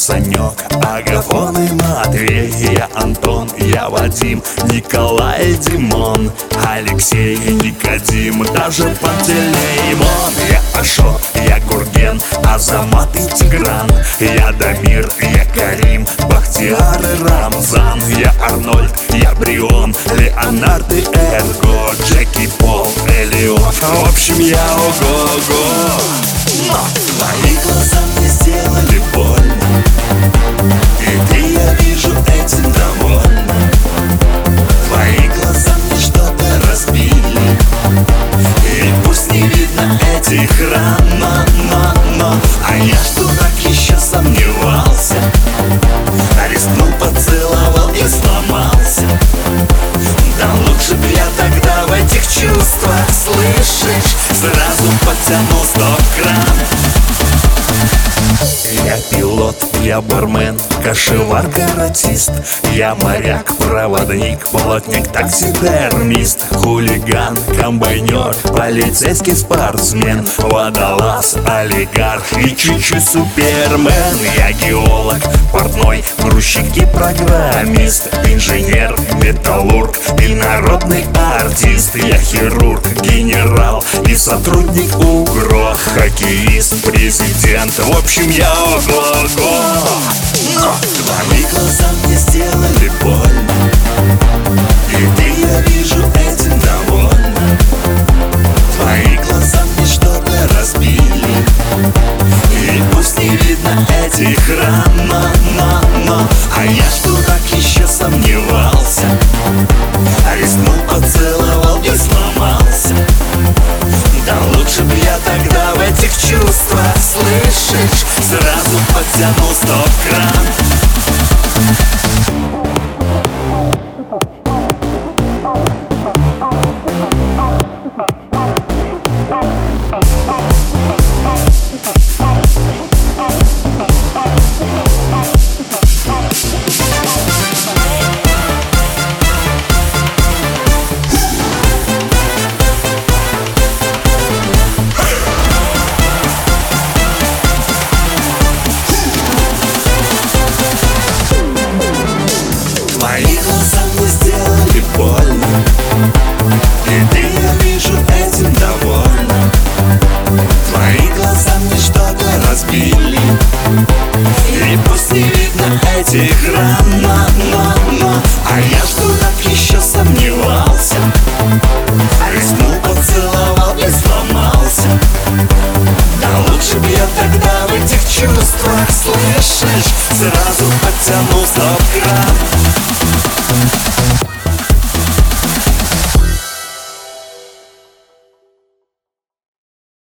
Санек, Агафон и Матвей. Я Антон, я Вадим, Николай, Димон Алексей, Никодим, даже Пантелеймон. Я Ашот, я Гурген, Азамат и Тигран. Я Дамир, я Карим, Бахтияр и Рамзан. Я Арнольд, я Брион, Леонард и Эрго Джеки Пол, Элиот В общем, я ого-го Но твои глаза мне сделали больно. И ты, я вижу, этим довольна. Твои глаза мне что-то разбили. И пусть не видно этих ран, но, но, но. А я что так еще сомневался. Рискнул, поцеловал и сломался. Да лучше б я тогда в этих чувствах, слышишь Сразу подтянул стоп-кран я бармен, кошевар, каратист. Я моряк, проводник, плотник, таксидермист Хулиган, комбайнер, полицейский спортсмен. Водолаз, олигарх и чуть-чуть супермен. Я геолог, портной, грузчик и программист. Инженер, металлург и народный артист. Я хирург, генерал сотрудник УГРО Хоккеист, президент, в общем я ого-го. Но твои глаза мне сделали больно И ты, я вижу, слышишь? Сразу подтянул стоп-кран тогда в этих чувствах, слышишь Сразу подтянул стоп-кран